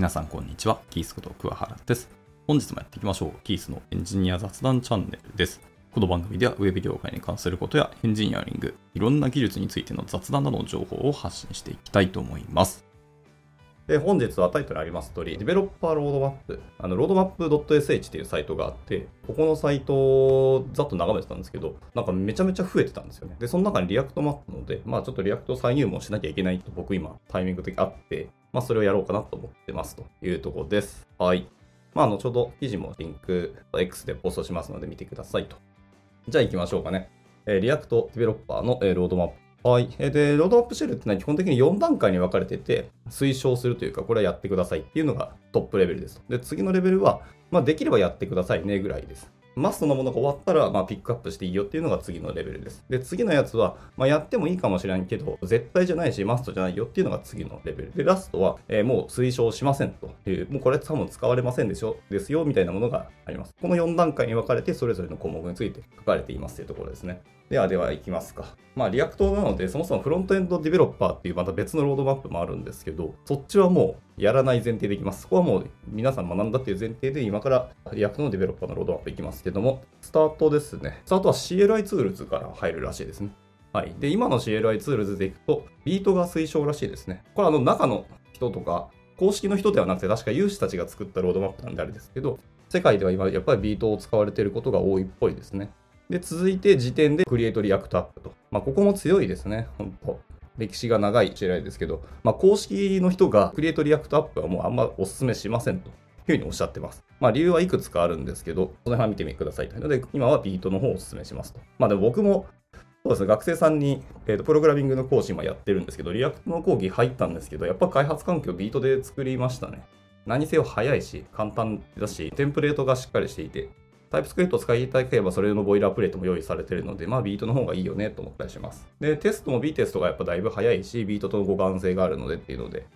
皆さんこんにちは。キースこと桑原です。本日もやっていきましょう。キースのエンジニア雑談チャンネルです。この番組では Web 業界に関することやエンジニアリング、いろんな技術についての雑談などの情報を発信していきたいと思います。で本日はタイトルあります通り、 Developer Roadmap、あの roadmap.sh っていうサイトがあって、ここのサイトをざっと眺めてたんですけど、なんかめちゃめちゃ増えてたんですよね。で、その中に React もあったので、まあちょっと React 再入門しなきゃいけないと僕今タイミング的あって、まあそれをやろうかなと思ってますというところです。はい。まあ後ほど記事もリンク X でポストしますので見てくださいと。じゃあ行きましょうかね。えー React Developer の、えーロードマップ。はい。で、ロードマップシェルってのは基本的に4段階に分かれてて、推奨するというか、これはやってくださいっていうのがトップレベルです。で、次のレベルは、まあ、できればやってくださいねぐらいです。マストのものが終わったら、まあ、ピックアップしていいよっていうのが次のレベルです。で、次のやつは、まあ、やってもいいかもしれないけど、絶対じゃないし、マストじゃないよっていうのが次のレベル。で、ラストは、えーもう推奨しませんという、もうこれ多分使われませんでしょ、ですよ、みたいなものがあります。この4段階に分かれて、それぞれの項目について書かれていますというところですね。ではでは行きますか。まあ、 React なので、そもそもフロントエンド developer っていうまた別のロードマップもあるんですけど、そっちはもうやらない前提でいきます。そこはもう皆さん学んだっていう前提で、今から React の developer のロードマップいきますけども、スタートですね。スタートは CLI ツールズから入るらしいですね。はい。で、今の CLI ツールズでいくと、 Vite が推奨らしいですね。これあの中の人とか、公式の人ではなくて、確か有志たちが作ったロードマップなんであれですけど、世界では今やっぱり Vite を使われていることが多いっぽいですね。で、続いて次点で Create React App と。まあ、ここも強いですね、本当歴史が長い CLI ですけど、まあ、公式の人が Create React App はもうあんまお勧めしませんというふうにおっしゃってます。まあ、理由はいくつかあるんですけど、その辺は見てみてくださいというので、今は Vite の方をお勧めしますと。まあ、でも僕もそうですね、学生さんに、えーとプログラミングの講師今やってるんですけど、 React の講義入ったんですけど、やっぱ開発環境 Vite で作りましたね。何せよ早いし、簡単だし、テンプレートがしっかりしていて、 TypeScript を使いただければそれの boilerplate も用意されてるので、まあ Vite の方がいいよねと思ったりします。で、テストも B テストがやっぱだいぶ早いし、 Vite との互換性があるのでっていうので、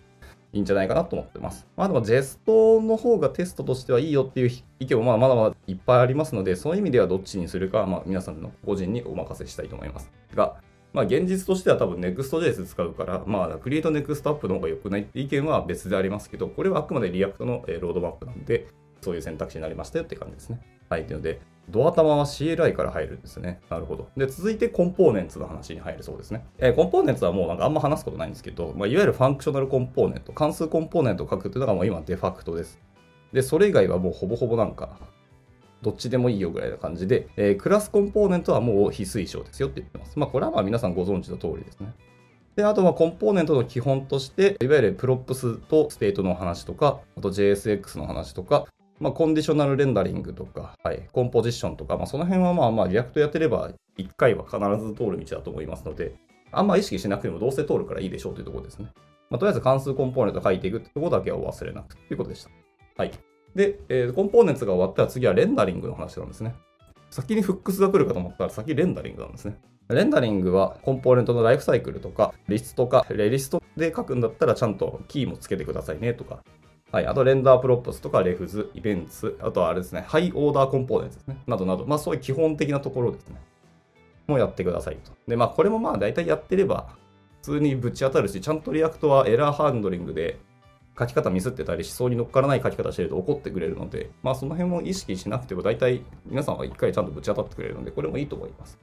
いいんじゃないかなと思ってます。まあでも、 Jest の方がテストとしてはいいよっていう意見もまあまだまだいっぱいありますので、そういう意味ではどっちにするかはまあ皆さんの個人にお任せしたいと思います。が、まあ現実としては多分 Next.js 使うから、まあ Create Next アップの方が良くないって意見は別でありますけど、これはあくまで React のロードマップなんで、そういう選択肢になりましたよって感じですね。はい。というので、ど頭は CLI から入るんですね。なるほど。で、続いて components の話に入るそうですね。えー components はもうなんかあんま話すことないんですけど、まあ、いわゆる functional component、関数コンポーネントを書くっていうのがもう今デファクトです。で、それ以外はもうほぼほぼなんか、どっちでもいいよぐらいな感じで、えークラスコンポーネントはもう非推奨ですよって言ってます。まあ、これはまあ皆さんご存知の通りですね。で、あとはコンポーネントの基本として、いわゆる props と state の話とか、あと JSX の話とか、まあ、 conditional rendering とか、はい、 composition とか、まあ、その辺はまあまあ、 React やってれば、1回は必ず通る道だと思いますので、あんま意識しなくてもどうせ通るからいいでしょうというところですね。まあ、とりあえず関数コンポーネント書いていくってところだけはお忘れなくということでした。はい。で、えー components が終わったら次はレンダリングの話なんですね。先に hooks が来るかと思ったら先レンダリングなんですね。レンダリングはコンポーネントのライフサイクルとか、リストとか、レリストで書くんだったらちゃんとキーもつけてくださいねとか、はい、あと render props とか refs、events、あとはあれですね、 higher-order components ですね、などなど、まあそういう基本的なところですね。もやってくださいと。で、まあこれもまあ大体やってれば、普通にぶち当たるし、ちゃんと React はエラーハンドリングで書き方ミスってたり、思想に乗っからない書き方してると怒ってくれるので、まあその辺も意識しなくても大体皆さんは一回ちゃんとぶち当たってくれるので、これもいいと思います。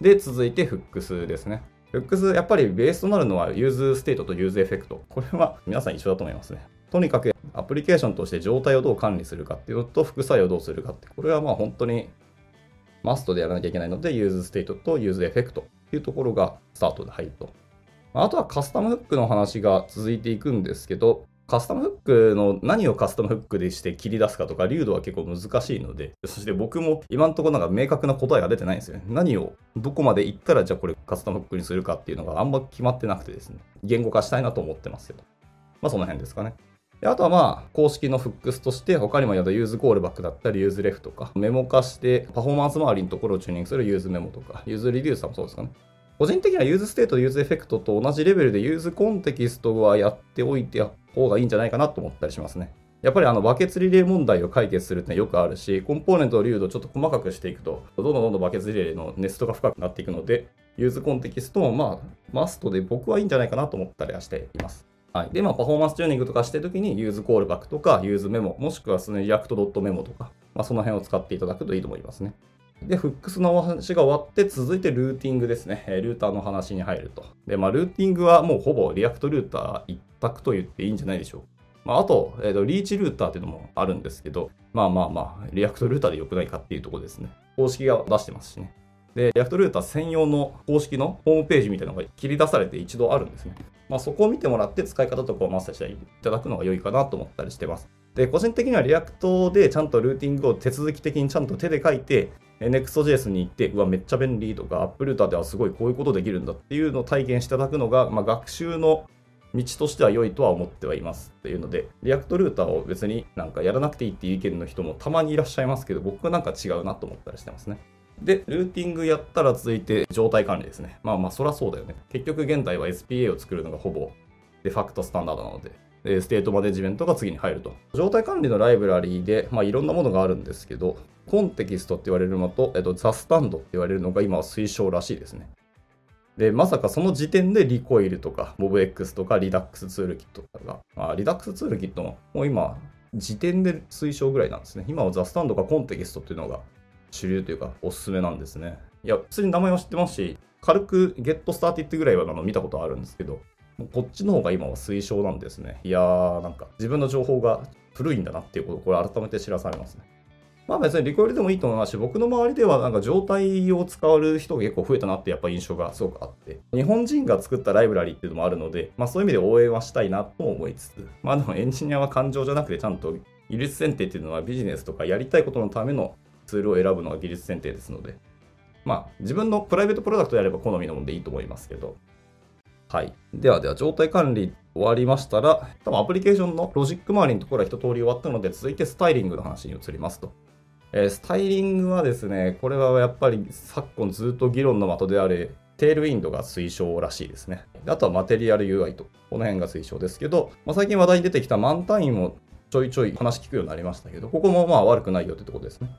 で、続いて hooks ですね。 hooks、やっぱりベースとなるのは useState と useEffect。これは皆さん一緒だと思いますね。とにかくアプリケーションとして状態をどう管理するかっていうのと副作用をどうするかって、これはまあ本当にマストでやらなきゃいけないので、 useState と useEffect っていうところがスタートで入ると。あとはカスタムフックの話が続いていくんですけど、カスタムフックの何をカスタムフックでして切り出すかとか、粒度は結構難しいので、そして僕も今のところなんか明確な答えが出てないんですよね。何をどこまで行ったらじゃあこれカスタムフックにするかっていうのがあんま決まってなくてですね、言語化したいなと思ってますけど。まあその辺ですかね。であとはまあ、公式の hooks として、他にもやった useCallback だったり、 useRef とか、メモ化して、パフォーマンス周りのところをチューニングする useMemo とか、 useReducer もそうですかね。個人的には useState、useEffect と同じレベルで useContext はやっておいて方がいいんじゃないかなと思ったりしますね。やっぱりあのバケツリレー問題を解決するってよくあるし、コンポーネントの粒度をちょっと細かくしていくと、どんどんどんどんバケツリレーのネストが深くなっていくので、useContext もまあ、マストで僕はいいんじゃないかなと思ったりはしています。はい。で、まあ、パフォーマンスチューニングとかしてるときに、 useCallback とか、 useMemo、もしくはその React.memo とか、まあ、その辺を使っていただくといいと思いますね。で、 hooks のお話が終わって、続いてルーティングですね。ルーターの話に入ると。で、まあ、ルーティングはもうほぼ React Router 一択と言っていいんじゃないでしょう。まあ、あと、えーと、 Reach Router っていうのもあるんですけど、まあまあまあ、 React Router で良くないかっていうところですね。公式が出してますしね。で、 React Router 専用の公式のホームページみたいなのが切り出されて一度あるんですね。まあ、そこを見てもらって使い方とかをマスターしていただくのが良いかなと思ったりしてます。で、個人的には React でちゃんとルーティングを手続き的にちゃんと手で書いて、Next.js に行って、うわ、めっちゃ便利とか、AppLooter ではすごいこういうことできるんだっていうのを体験していただくのが、まあ、学習の道としては良いとは思ってはいますっていうので、 React Router を別になんかやらなくていいっていう意見の人もたまにいらっしゃいますけど、僕はなんか違うなと思ったりしてますね。で、ルーティングやったら続いて状態管理ですね。まあまあ、そらそうだよね。結局現在は SPA を作るのがほぼデファクトスタンダードなので、で state management が次に入ると。状態管理のライブラリーで、まあ、いろんなものがあるんですけど、 Context って言われるのと、えっと、 Zustand って言われるのが今は推奨らしいですね。で、まさかその次点で Recoil とか、MobX とか、 Redux Toolkit とかが、まあ、 Redux Toolkit ももう今、次点で推奨ぐらいなんですね。今は Zustand か Context っていうのが主流というか、おすすめなんですね。いや、普通に名前は知ってますし、軽くゲットスターティッドぐらいはあの見たことあるんですけど、こっちの方が今は推奨なんですね。いやー、なんか自分の情報が古いんだなっていうことをこれ改めて知らされますね。まあ別にリコイルでもいいと思いますし、僕の周りではなんか状態を使う人が結構増えたなってやっぱ印象がすごくあって、日本人が作ったライブラリっていうのもあるので、まあそういう意味で応援はしたいなと思いつつ、まあでもエンジニアは感情じゃなくてちゃんと技術選定っていうのはビジネスとかやりたいことのためのツールを選ぶのが技術選定ですので、まあ自分のプライベートプロダクトやれば好みのものでいいと思いますけど、はい。ではでは、状態管理終わりましたら、多分アプリケーションのロジック周りのところは一通り終わったので、続いてスタイリングの話に移りますと。えー、スタイリングはですね、これはやっぱり昨今ずっと議論の的であるテールウィンドが推奨らしいですね。あとはマテリアル UI と、この辺が推奨ですけど、まあ、最近話題に出てきた Mantine もちょいちょい話聞くようになりましたけど、ここもまあ悪くないよってとこですね。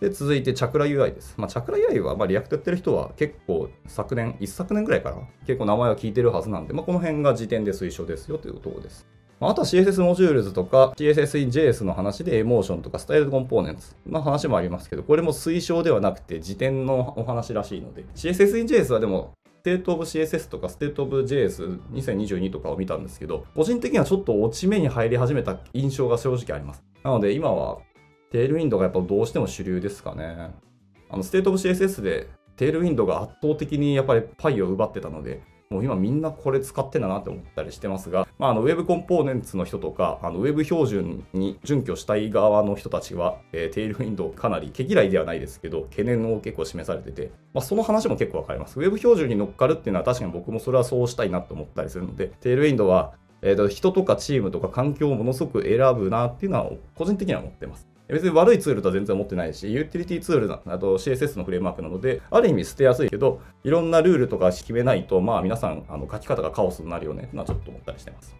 で、続いてチャクラ UI です。まあ、 Chakra UI は、まあ、 React やってる人は結構昨年、一昨年ぐらいから結構名前は聞いてるはずなんで、まあ、この辺が次点で推奨ですよというところです。あ、あとは CSS モジュールズとか CSS in JS の話で Emotion とか styled-components の話もありますけど、これも推奨ではなくて次点のお話らしいので、CSS in JS はでもステートオブ CSS とかステートオブ JS2022 とかを見たんですけど、個人的にはちょっと落ち目に入り始めた印象が正直あります。なので今は Tailwind がやっぱどうしても主流ですかね。あの、ステートオブ CSS でテールウィンドが圧倒的にやっぱりパイを奪ってたので、もう今みんなこれ使ってんだなって思ったりしてますが、まあ、あの Web Components の人とか、あのウェブ標準に準拠したい側の人たちは、えー、 Tailwind かなり毛嫌いではないですけど、懸念を結構示されてて、まあ、その話も結構わかります。ウェブ標準に乗っかるっていうのは確かに僕もそれはそうしたいなと思ったりするので、 Tailwind は、えー、と人とかチームとか環境をものすごく選ぶなっていうのは個人的には思ってます。別に悪いツールとは全然思ってないし、ユーティリティツールな、あと CSS のフレームワークなので、ある意味捨てやすいけど、いろんなルールとか決めないと、まあ皆さん、あの書き方がカオスになるよねってのはちょっと思ったりしてます。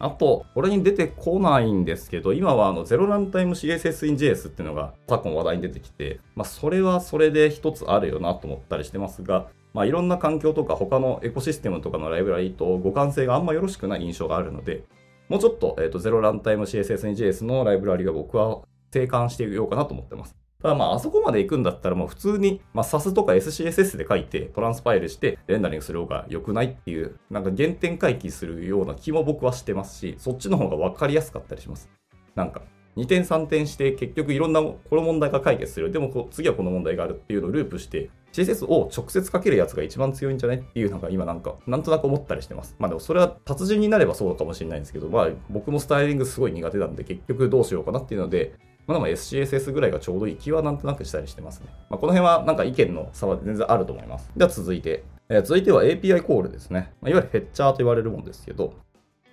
あと、これに出てこないんですけど、今はあのゼロランタイム CSS in JS っていうのが昨今話題に出てきて、まあそれはそれで一つあるよなと思ったりしてますが、まあいろんな環境とか他のエコシステムとかのライブラリと互換性があんまよろしくない印象があるので、もうちょっと、えっ、ー、と、ゼロランタイム CSS in JS のライブラリが僕は定款していようかなと思ってます。ただまあ、あそこまで行くんだったらもう普通に、まあ、SAS とか SCSS で書いて、トランスパイルして、レンダリングする方が良くないっていう、なんか原点回帰するような気も僕はしてますし、そっちの方が分かりやすかったりします。なんか、2点3点して結局いろんなこの問題が解決する。でも次はこの問題があるっていうのをループして、CSS を直接かけるやつが一番強いんじゃないっていうのが今なんか、なんとなく思ったりしてます。まあでもそれは達人になればそうかもしれないんですけど、まあ僕もスタイリングすごい苦手なんで結局どうしようかなっていうので、まあ、でも SCSS ぐらいがちょうどいい気はなんとなくしたりしてますね。まあ、この辺はなんか意見の差は全然あると思います。では続いて、えー、続いては API コールですね。まあ、いわゆるフェッチャーと言われるものですけど、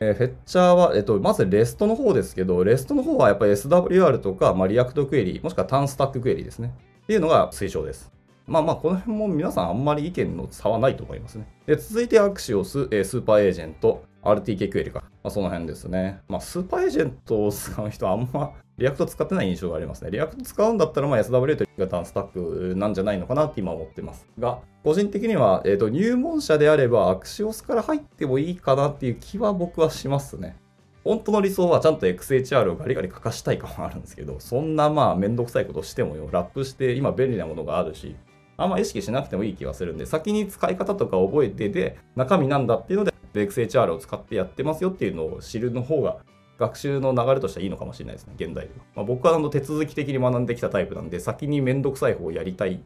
えー、フェッチャーは、えっと、まず REST の方ですけど、REST の方はやっぱり SWR とか、まあ、 React Query、もしくは TanStack Query ですね。っていうのが推奨です。まあまあ、この辺も皆さんあんまり意見の差はないと思いますね。で、続いて Axios、えー、 SuperAgent、RTK Query か。まあ、その辺ですね。まあ、 SuperAgent を使う人はあんまReact 使ってない印象がありますね。 React 使うんだったら、まあ SW と型のスタックなんじゃないのかなって今思ってます。が、個人的には、えっ、ー、と、入門者であれば、 Axios から入ってもいいかなっていう気は僕はしますね。本当の理想はちゃんと XHR をガリガリ書かしたいかもあるんですけど、そんなまあめんどくさいことしてもよ、ラップして今便利なものがあるし、あんま意識しなくてもいい気はするんで、先に使い方とか覚えてで、中身なんだっていうので、XHR を使ってやってますよっていうのを知るの方が、学習の流れとしてはいいのかもしれないですね、現代では。まあ、僕はあの手続き的に学んできたタイプなんで、先にめんどくさい方をやりたい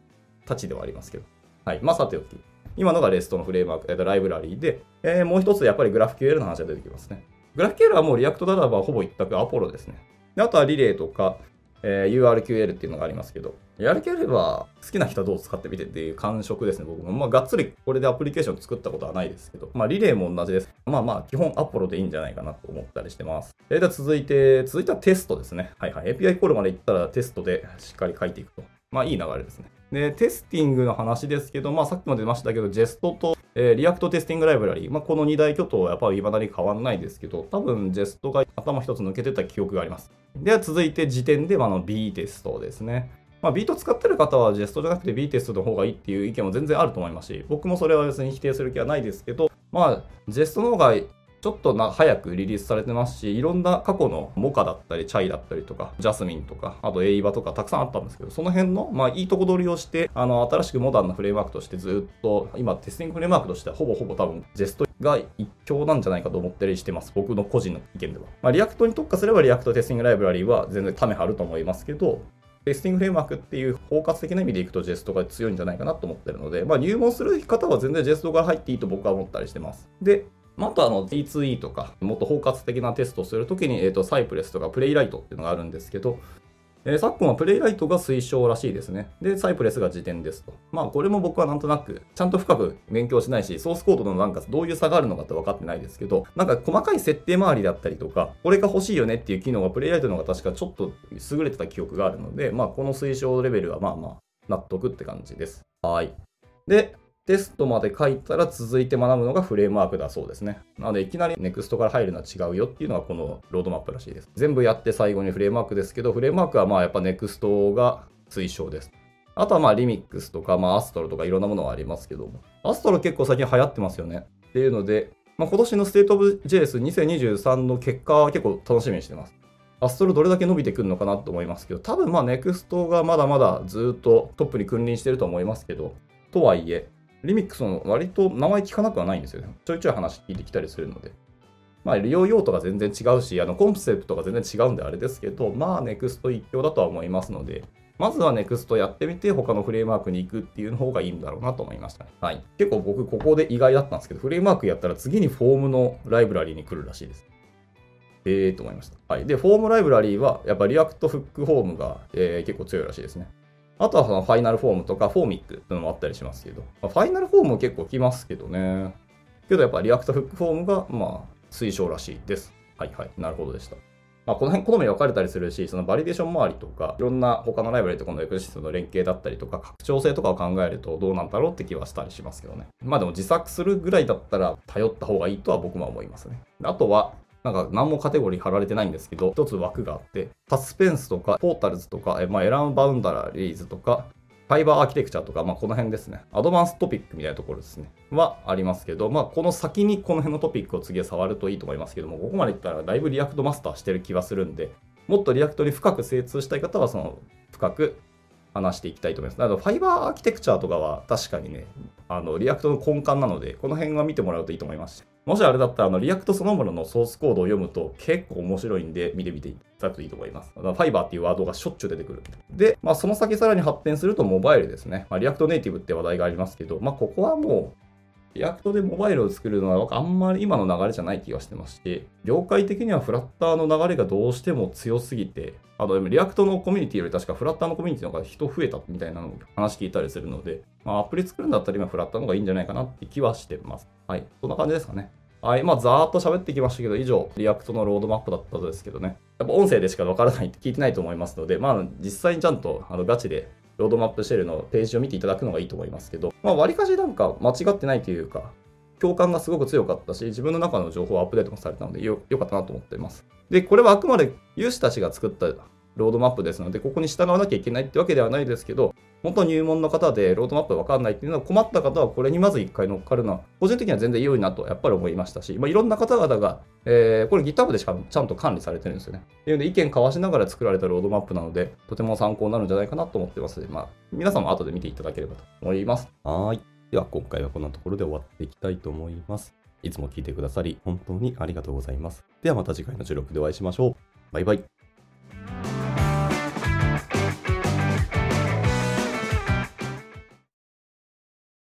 たちではありますけど。はい。まあ、さておき。今のが REST のフレームワーク、えー、ライブラリーで、えー、もう一つやっぱり GraphQL の話が出てきますね。GraphQL はもう React ならばほぼ一択アポロですね。であとはリレーとか、えー、URQL っていうのがありますけど、URQL は好きな人はどう使ってみてっていう感触ですね、僕も。まあ、がっつりこれでアプリケーション作ったことはないですけど、まあ、リレーも同じです。まあまあ、基本アポロでいいんじゃないかなと思ったりしてます。えー、では続いて、続いてはテストですね。はいはい。API コールまで行ったらテストでしっかり書いていくと。まあ、いい流れですね。で、テスティングの話ですけど、まあ、さっきも出ましたけど、 Jest と、えー、 React Testing Library、まあ、この2大巨頭はやっぱり未だに変わらないですけど、多分、 Jest が頭一つ抜けてた記憶があります。では、続いて次点で、あ、の Vitest ですね。まあ、 Vite 使ってる方はジェストじゃなくて B テストの方がいいっていう意見も全然あると思いますし、僕もそれは別に否定する気はないですけど、まあ、 Jest の方がちょっとな早くリリースされてますし、いろんな過去の Mocha だったり、チャイだったりとか、 Jasmine とか、あと AVA とかたくさんあったんですけど、その辺の、まあ、いいとこ取りをして、あの、新しくモダンなフレームワークとしてずっと、今、テスティングフレームワークとしてはほぼほぼ多分、 Jest が一強なんじゃないかと思ったりしてます。僕の個人の意見では。まあ、 React に特化すれば、 React Testing Library は全然ため張ると思いますけど、テスティングフレームワークっていう包括的な意味でいくと Jest が強いんじゃないかなと思ってるので、まあ、入門する方は全然 Jest から入っていいと僕は思ったりしてます。で、まあ、とあの E2E とか、もっと包括的なテストをするときに、えっ、ー、と、 Cypress とか Playwright っていうのがあるんですけど、えー、昨今は Playwright が推奨らしいですね。で、 Cypress が次点ですと。まあ、これも僕はなんとなく、ちゃんと深く勉強しないし、ソースコードのなんかどういう差があるのかって分かってないですけど、なんか細かい設定周りだったりとか、これが欲しいよねっていう機能が Playwright の方が確かちょっと優れてた記憶があるので、まあ、この推奨レベルはまあまあ、納得って感じです。はい。で、テストまで書いたら続いて学ぶのがフレームワークだそうですね。なのでいきなり NEXT から入るのは違うよっていうのがこのロードマップらしいです。全部やって最後にフレームワークですけど、フレームワークはまあやっぱ NEXT が推奨です。あとはまあリミックスとか、まあ Astro とかいろんなものがありますけども。 Astro 結構最近流行ってますよね。っていうので、まあ、今年のステートオブ JS2023 の結果は結構楽しみにしてます。Astro どれだけ伸びてくるのかなと思いますけど、多分まあ NEXT がまだまだずっとトップに君臨してると思いますけど、とはいえ、リミックスの割と名前聞かなくはないんですよね。ちょいちょい話聞いてきたりするので。まあ、利用用途が全然違うし、あの、コンセプトが全然違うんであれですけど、まあ、 Next 一強だとは思いますので、まずは Next やってみて、他のフレームワークに行くっていう方がいいんだろうなと思いましたね。はい。結構僕、ここで意外だったんですけど、フレームワークやったら次にフォームのライブラリーに来るらしいです。ええーと思いました。はい。で、フォームライブラリーは、やっぱ React Hook Form が、えー、結構強いらしいですね。あとはその Final Form とか Formik っていうのもあったりしますけど、まあ、 Final Form も結構来ますけどね。けどやっぱ React Hook Form がまあ推奨らしいです。はいはい。なるほどでした。まあ、この辺好み分かれたりするし、そのバリデーション周りとか、いろんな他のライブラリとこのエクシスの連携だったりとか、拡張性とかを考えるとどうなんだろうって気はしたりしますけどね。まあでも自作するぐらいだったら頼った方がいいとは僕も思いますね。あとは、なんか何もカテゴリー貼られてないんですけど、一つ枠があって、サスペンスとか、 Portals とか、まあ、 Error Boundaries とか、ファイバーアーキテクチャとか、まあ、この辺ですね。アドバンストピックみたいなところですね。はありますけど、まあ、この先にこの辺のトピックを次は触るといいと思いますけども、ここまでいったらだいぶ React マスターしてる気がするんで、もっと React に深く精通したい方は、その深く話していきたいと思います。なの、ファイバーアーキテクチャとかは確かにね、あの、 React の根幹なので、この辺は見てもらうといいと思いますし、もしあれだったら、あの、 React そのもののソースコードを読むと結構面白いんで、見てみていただくといいと思います。ファイバーっていうワードがしょっちゅう出てくる。で、まあ、その先さらに発展するとモバイルですね。まあ、 React Native って話題がありますけど、まあ、ここはもう、 React でモバイルを作るのはあんまり今の流れじゃない気がしてますし、業界的にはフラッターの流れがどうしても強すぎて、あの、 React のコミュニティより確かフラッターのコミュニティの方が人増えたみたいなのを話聞いたりするので、まあ、アプリ作るんだったら今フラッターの方がいいんじゃないかなって気はしてます。はい。そんな感じですかね。はい。まあ、ざーっと喋ってきましたけど、以上、 React のロードマップだったんですけどね。やっぱ音声でしかわからないって聞いてないと思いますので、まあ、実際にちゃんとあのガチでロードマップシェルのページを見ていただくのがいいと思いますけど、まあ、割かしなんか間違ってないというか、共感がすごく強かったし、自分の中の情報をアップデートもされたのでよ、よかったなと思っています。で、これはあくまで有志たちが作ったロードマップですので、ここに従わなきゃいけないってわけではないですけど、本当入門の方でロードマップわかんないっていうのは困った方はこれにまず一回乗っかるのは、個人的には全然良いなとやっぱり思いましたし、まあ、いろんな方々が、えー、これ GitHub でしかちゃんと管理されてるんですよね。っていうので意見交わしながら作られたロードマップなので、とても参考になるんじゃないかなと思ってます。まあ、皆さんも後で見ていただければと思います。はい。では今回はこんなところで終わっていきたいと思います。いつも聞いてくださり、本当にありがとうございます。ではまた次回の収録でお会いしましょう。バイバイ。